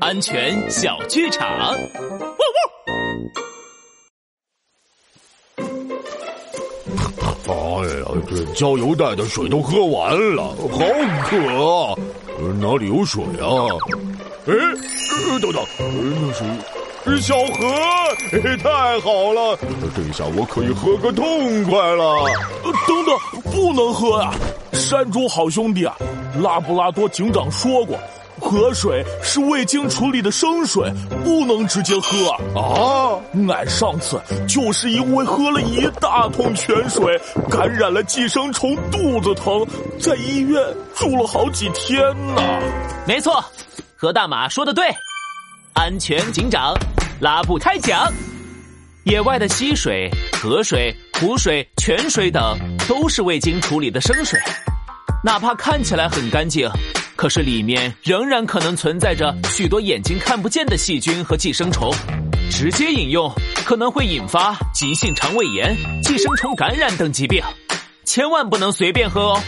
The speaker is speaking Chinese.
安全小剧场。哎呀，这郊游袋的水都喝完了，好渴啊！哪里有水啊？哎，等等，那是小河，太好了！这下我可以喝个痛快了。等等，不能喝啊！山猪好兄弟啊，拉布拉多警长说过。河水是未经处理的生水，不能直接喝啊！俺上次就是因为喝了一大桶泉水，感染了寄生虫，肚子疼，在医院住了好几天呢。没错，何大马说的对，安全警长拉布开讲。野外的溪水、河水、湖水、泉水等，都是未经处理的生水，哪怕看起来很干净。可是里面仍然可能存在着许多眼睛看不见的细菌和寄生虫，直接饮用可能会引发急性肠胃炎、寄生虫感染等疾病，千万不能随便喝哦。